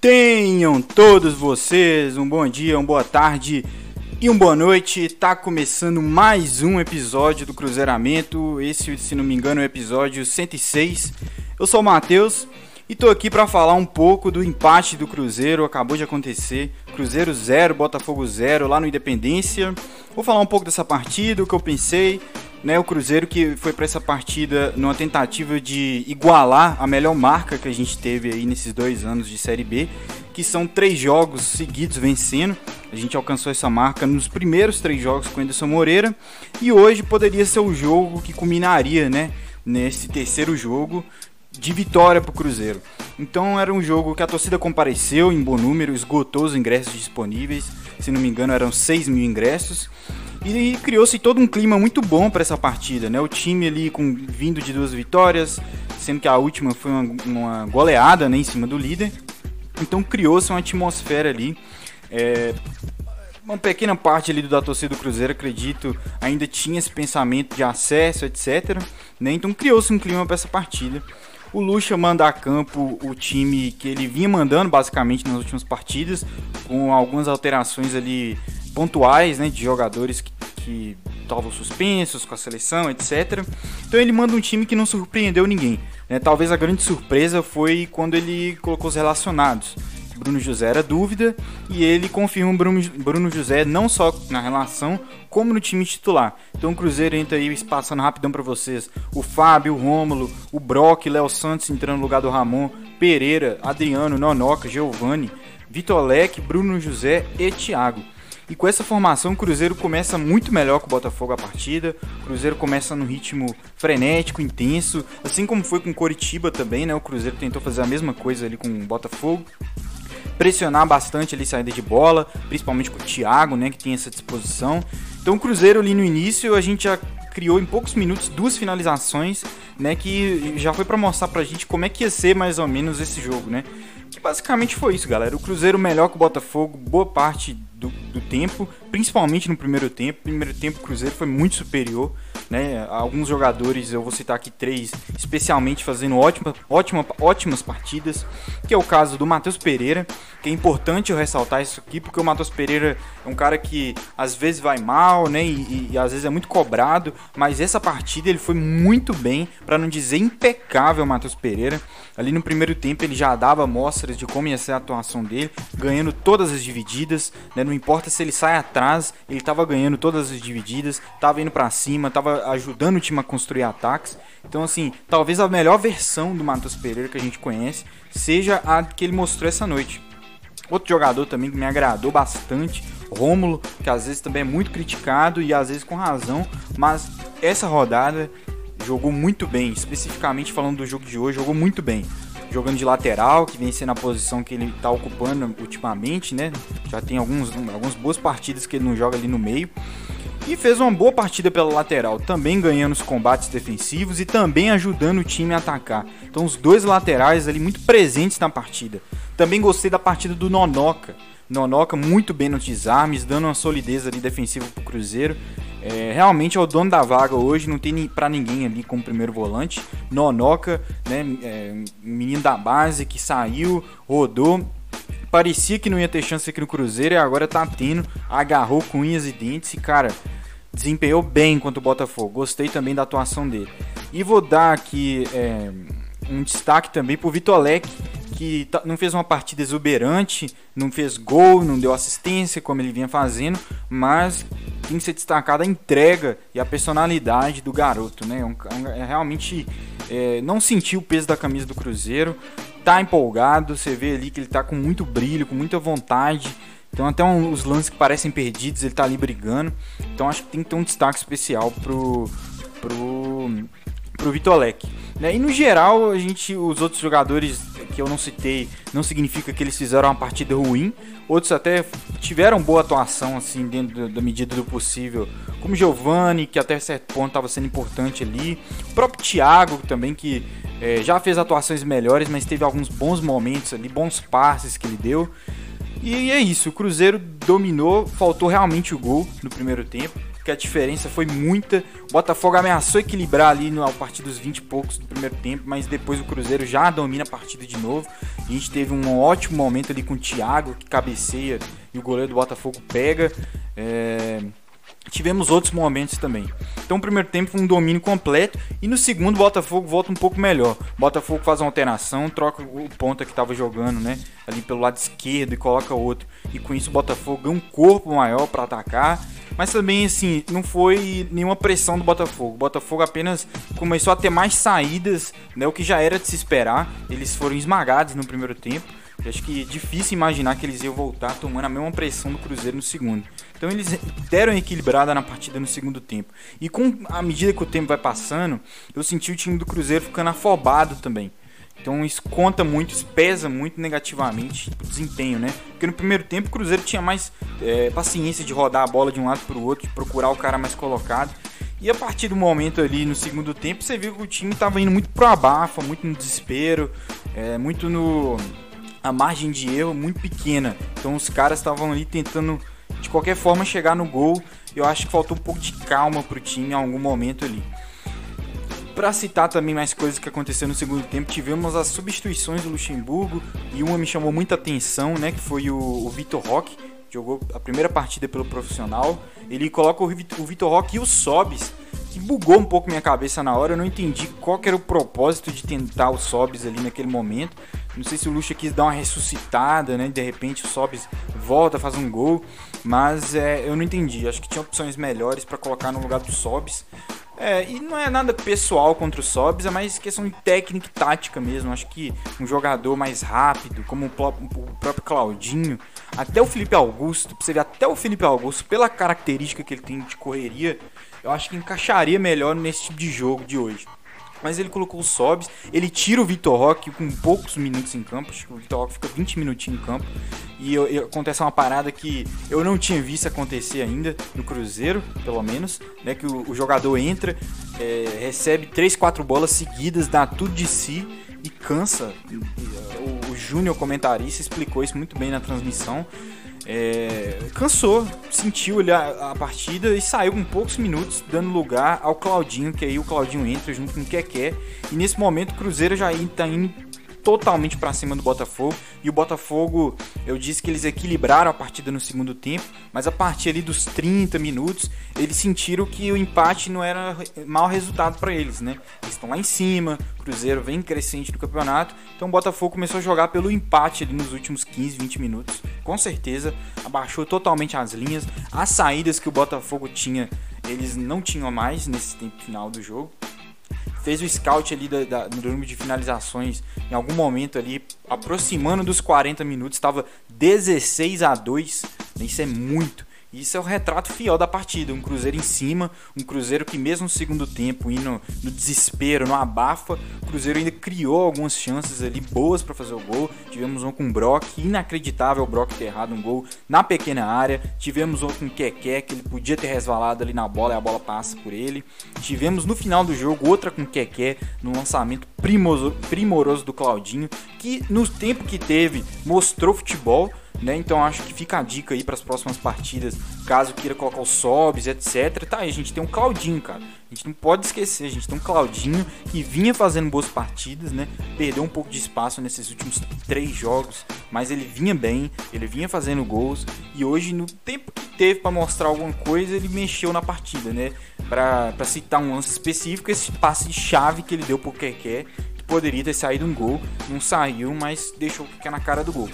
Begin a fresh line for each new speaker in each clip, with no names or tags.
Tenham todos vocês um bom dia, uma boa tarde e uma boa noite. Tá começando mais um episódio do Cruzeiramento. Esse, se não me engano, é o episódio 106. Eu sou o Matheus e tô aqui para falar um pouco do empate do Cruzeiro, acabou de acontecer. Cruzeiro 0, Botafogo 0 lá no Independência. Vou falar um pouco dessa partida, o que eu pensei, né, o Cruzeiro que foi para essa partida numa tentativa de igualar a melhor marca que a gente teve aí nesses dois anos de Série B, que são três jogos seguidos vencendo. A gente alcançou essa marca nos primeiros três jogos com Anderson Moreira e hoje poderia ser o jogo que culminaria, né, nesse terceiro jogo de vitória para o Cruzeiro. Então era um jogo que a torcida compareceu em bom número, esgotou os ingressos disponíveis, se não me engano eram 6 mil ingressos. E criou-se todo um clima muito bom para essa partida, né? O time ali com vindo de duas vitórias, sendo que a última foi uma, uma goleada né, em cima do líder. Então criou-se uma atmosfera ali. É, uma pequena parte ali da torcida do Cruzeiro, acredito, ainda tinha esse pensamento de acesso, etc. Né? Então criou-se um clima para essa partida. O Lucha manda a campo o time que ele vinha mandando basicamente nas últimas partidas, com algumas alterações ali pontuais, né, de jogadores que, estavam suspensos com a seleção, etc. Então ele manda um time que não surpreendeu ninguém. Né? Talvez a grande surpresa foi quando ele colocou os relacionados. Bruno José era dúvida e ele confirma Bruno, Bruno José não só na relação, como no time titular. Então o Cruzeiro entra aí, passando rapidão para vocês. O Fábio, o Rômulo, o Brock, Léo Santos entrando no lugar do Ramon, Pereira, Adriano, Nonoca, Giovanni, Vitor Leque, Bruno José e Thiago. E com essa formação, o Cruzeiro começa muito melhor que o Botafogo a partida. O Cruzeiro começa num ritmo frenético, intenso, assim como foi com Coritiba também, né? O Cruzeiro tentou fazer a mesma coisa ali com o Botafogo. Pressionar bastante ali saída de bola, principalmente com o Thiago, né, que tem essa disposição. Então o Cruzeiro ali no início, a gente já criou em poucos minutos duas finalizações, né, que já foi para mostrar pra gente como é que ia ser mais ou menos esse jogo, né? Que basicamente foi isso, galera. O Cruzeiro melhor que o Botafogo, boa parte do, do tempo, principalmente no primeiro tempo. primeiro tempo o Cruzeiro foi muito superior. Né? Alguns jogadores, eu vou citar aqui três, especialmente fazendo ótima, ótima, ótimas partidas, que é o caso do Matheus Pereira, que é importante eu ressaltar isso aqui, porque o Matheus Pereira é um cara que às vezes vai mal, né? E, e, e às vezes é muito cobrado, mas essa partida ele foi muito bem, para não dizer impecável, Matheus Pereira. Ali no primeiro tempo ele já dava mostras de como ia ser a atuação dele, ganhando todas as divididas, né? Não importa se ele sai atrás, ele estava ganhando todas as divididas, estava indo para cima, estava ajudando o time a construir ataques. Então, assim, talvez a melhor versão do Matheus Pereira que a gente conhece seja a que ele mostrou essa noite. Outro jogador também que me agradou bastante, Rômulo, que às vezes também é muito criticado e às vezes com razão, mas essa rodada jogou muito bem, especificamente falando do jogo de hoje, jogou muito bem jogando de lateral, que vem sendo a posição que ele está ocupando ultimamente, né? Já tem alguns, algumas boas partidas que ele não joga ali no meio. E fez uma boa partida pela lateral, também ganhando os combates defensivos e também ajudando o time a atacar. Então os dois laterais ali muito presentes na partida. Também gostei da partida do Nonoca. Nonoca muito bem nos desarmes, dando uma solidez ali defensiva pro Cruzeiro. É, realmente é o dono da vaga hoje, não tem para ninguém ali como primeiro volante. Nonoca, né, é, menino da base que saiu, rodou, parecia que não ia ter chance aqui no Cruzeiro e agora tá tendo, agarrou com unhas e dentes e cara, desempenhou bem contra o Botafogo. Gostei também da atuação dele. E vou dar aqui é, um destaque também pro Vitor Leque, que tá, não fez uma partida exuberante, não fez gol, não deu assistência como ele vinha fazendo, mas tem que ser destacada a entrega e a personalidade do garoto, né? Um, um, é realmente é, não sentiu o peso da camisa do Cruzeiro, tá empolgado, você vê ali que ele tá com muito brilho, com muita vontade. Então até um, os lances que parecem perdidos, ele tá ali brigando. Então acho que tem que ter um destaque especial pro pro pro Vitor Leque. Né? E no geral, a gente os outros jogadores que eu não citei, não significa que eles fizeram uma partida ruim. Outros até tiveram boa atuação, assim, dentro da medida do possível. Como Giovanni, que até certo ponto estava sendo importante ali. O próprio Thiago também, que é, já fez atuações melhores, mas teve alguns bons momentos ali, bons passes que ele deu. E é isso, o Cruzeiro dominou, faltou realmente o gol no primeiro tempo que a diferença foi muita. O Botafogo ameaçou equilibrar ali no, a partir dos 20 e poucos do primeiro tempo, mas depois o Cruzeiro já domina a partida de novo. A gente teve um ótimo momento ali com o Thiago, que cabeceia e o goleiro do Botafogo pega. É... Tivemos outros momentos também. Então, o primeiro tempo foi um domínio completo. E no segundo, o Botafogo volta um pouco melhor. O Botafogo faz uma alteração, troca o ponta que estava jogando, né? Ali pelo lado esquerdo e coloca outro. E com isso, o Botafogo ganha um corpo maior para atacar. Mas também, assim, não foi nenhuma pressão do Botafogo. O Botafogo apenas começou a ter mais saídas, né? O que já era de se esperar. Eles foram esmagados no primeiro tempo. Eu acho que é difícil imaginar que eles iam voltar tomando a mesma pressão do Cruzeiro no segundo. Então eles deram equilibrada na partida no segundo tempo. E com a medida que o tempo vai passando, eu senti o time do Cruzeiro ficando afobado também. Então isso conta muito, isso pesa muito negativamente o desempenho, né? Porque no primeiro tempo o Cruzeiro tinha mais é, paciência de rodar a bola de um lado para o outro, de procurar o cara mais colocado. E a partir do momento ali no segundo tempo, você viu que o time estava indo muito pro abafa, muito no desespero, é, muito no. A margem de erro muito pequena. Então os caras estavam ali tentando de qualquer forma chegar no gol. Eu acho que faltou um pouco de calma pro time em algum momento ali. Para citar também mais coisas que aconteceram no segundo tempo, tivemos as substituições do Luxemburgo e uma me chamou muita atenção, né, que foi o, o Vitor Roque, jogou a primeira partida pelo profissional. Ele coloca o Vitor Roque e o Sobis, que bugou um pouco minha cabeça na hora. Eu não entendi qual era o propósito de tentar o Sobis ali naquele momento. Não sei se o Lucha quis dar uma ressuscitada, né? De repente o Sobis volta, faz um gol. Mas é, eu não entendi. Acho que tinha opções melhores para colocar no lugar do Sobis. É, e não é nada pessoal contra o Sobs, é mais questão de técnica e tática mesmo. Acho que um jogador mais rápido, como o, próprio Claudinho, até o Felipe Augusto, pra você ver, até o Felipe Augusto, pela característica que ele tem de correria, eu acho que encaixaria melhor nesse tipo de jogo de hoje. Mas ele colocou o Sobs, ele tira o Vitor Roque com poucos minutos em campo, acho que o Vitor Roque fica 20 minutinhos em campo. E, e, acontece uma parada que eu não tinha visto acontecer ainda no Cruzeiro, pelo menos, né? Que o, o jogador entra, é, recebe 3, 4 bolas seguidas, dá tudo de si e cansa. O, o Júnior comentarista explicou isso muito bem na transmissão. É, cansou, sentiu a, a, partida e saiu com poucos minutos, dando lugar ao Claudinho, que aí o Claudinho entra junto com o Keké. E nesse momento o Cruzeiro já está indo totalmente para cima do Botafogo. E o Botafogo, eu disse que eles equilibraram a partida no segundo tempo, mas a partir ali dos 30 minutos, eles sentiram que o empate não era mau resultado para eles, né? Eles estão lá em cima, Cruzeiro vem crescente no campeonato, então o Botafogo começou a jogar pelo empate ali nos últimos 15, 20 minutos. Com certeza, abaixou totalmente as linhas. As saídas que o Botafogo tinha, eles não tinham mais nesse tempo final do jogo fez o scout ali da, da, número de finalizações em algum momento ali, aproximando dos 40 minutos, estava 16 a 2. Isso é muito. Isso é o retrato fiel da partida. Um Cruzeiro em cima, um Cruzeiro que, mesmo no segundo tempo, indo no desespero, no abafa, o Cruzeiro ainda criou algumas chances ali boas para fazer o gol. Tivemos um com o Brock, inacreditável o Brock ter errado um gol na pequena área. Tivemos um com o Keké, que ele podia ter resvalado ali na bola e a bola passa por ele. Tivemos no final do jogo outra com o Keké, no lançamento primoroso, primoroso do Claudinho, que no tempo que teve mostrou futebol né? Então acho que fica a dica aí para as próximas partidas, caso queira colocar os sobs, etc. Tá aí, a gente tem um Claudinho, cara. A gente não pode esquecer, a gente tem um Claudinho que vinha fazendo boas partidas, né? Perdeu um pouco de espaço nesses últimos três jogos, mas ele vinha bem, ele vinha fazendo gols e hoje no tempo que teve para mostrar alguma coisa, ele mexeu na partida, né? Para citar um lance específico, esse passe de chave que ele deu pro Keké, que poderia ter saído um gol, não saiu, mas deixou o Keké na cara do gol.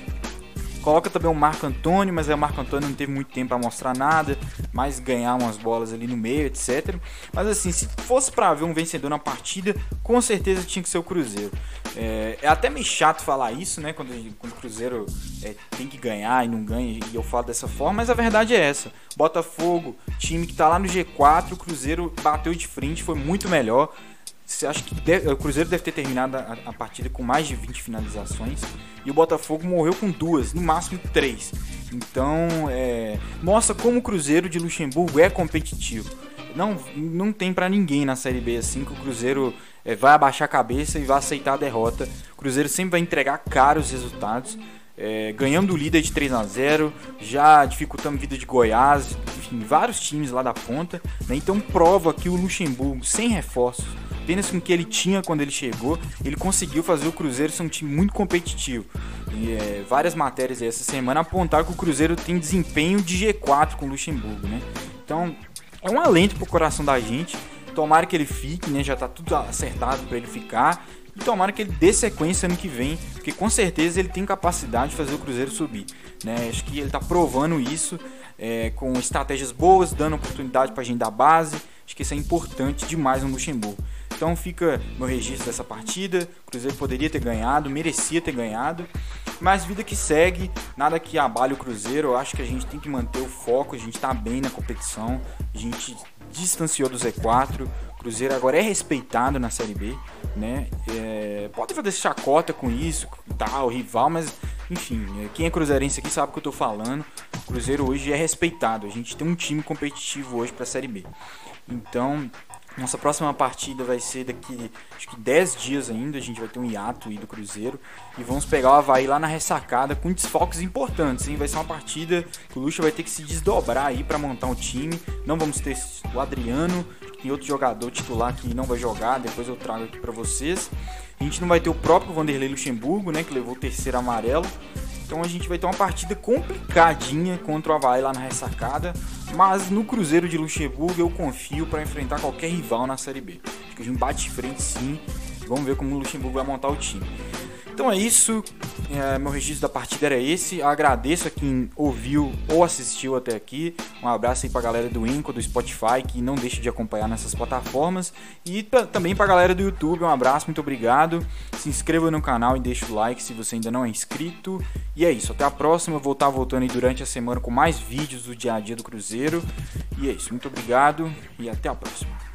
Coloca também o Marco Antônio, mas o Marco Antônio não teve muito tempo para mostrar nada, mais ganhar umas bolas ali no meio, etc. Mas assim, se fosse para ver um vencedor na partida, com certeza tinha que ser o Cruzeiro. É, é até meio chato falar isso, né? Quando, quando o Cruzeiro é, tem que ganhar e não ganha, e eu falo dessa forma, mas a verdade é essa. Botafogo, time que tá lá no G4, o Cruzeiro bateu de frente, foi muito melhor. Você acha que deve, o Cruzeiro deve ter terminado a, a, partida com mais de 20 finalizações e o Botafogo morreu com duas, no máximo três. Então, é, mostra como o Cruzeiro de Luxemburgo é competitivo. Não, não tem para ninguém na Série B assim que o Cruzeiro é, vai abaixar a cabeça e vai aceitar a derrota. O Cruzeiro sempre vai entregar caros resultados. É, ganhando o líder de 3 a 0 já dificultando a vida de Goiás, enfim, vários times lá da ponta. Né? Então prova que o Luxemburgo, sem reforços, apenas com o que ele tinha quando ele chegou, ele conseguiu fazer o Cruzeiro ser um time muito competitivo. E, é, várias matérias essa semana apontaram que o Cruzeiro tem desempenho de G4 com o Luxemburgo, né? Então, é um alento pro coração da gente. Tomara que ele fique, né? Já tá tudo acertado para ele ficar. E tomara que ele dê sequência ano que vem, porque com certeza ele tem capacidade de fazer o Cruzeiro subir. Né? Acho que ele está provando isso é, com estratégias boas, dando oportunidade para a gente da base. Acho que isso é importante demais no Luxemburgo. Então fica meu registro dessa partida. O Cruzeiro poderia ter ganhado, merecia ter ganhado. Mas vida que segue, nada que abale o Cruzeiro. Eu acho que a gente tem que manter o foco, a gente está bem na competição. A gente distanciou do Z4. O Cruzeiro agora é respeitado na Série B, né? É, pode fazer chacota com isso, tal, rival, mas enfim, quem é cruzeirense aqui sabe o que eu tô falando. O Cruzeiro hoje é respeitado. A gente tem um time competitivo hoje para a Série B. Então, nossa próxima partida vai ser daqui, acho que 10 dias ainda. A gente vai ter um hiato aí do Cruzeiro. E vamos pegar o Havaí lá na ressacada com desfalques importantes, hein? Vai ser uma partida que o Lucha vai ter que se desdobrar aí para montar um time. Não vamos ter o Adriano, tem outro jogador titular que não vai jogar. Depois eu trago aqui para vocês. A gente não vai ter o próprio Vanderlei Luxemburgo, né? Que levou o terceiro amarelo. Então a gente vai ter uma partida complicadinha contra o Havaí lá na ressacada. Mas no Cruzeiro de Luxemburgo eu confio para enfrentar qualquer rival na Série B. Acho que a gente bate de frente sim. Vamos ver como o Luxemburgo vai montar o time. Então é isso. É, meu registro da partida era esse. Eu agradeço a quem ouviu ou assistiu até aqui. Um abraço aí pra galera do Inco, do Spotify, que não deixa de acompanhar nessas plataformas. E também pra galera do YouTube, um abraço, muito obrigado. Se inscreva no canal e deixa o like se você ainda não é inscrito. E é isso, até a próxima. vou estar voltando aí durante a semana com mais vídeos do dia a dia do Cruzeiro. E é isso, muito obrigado e até a próxima.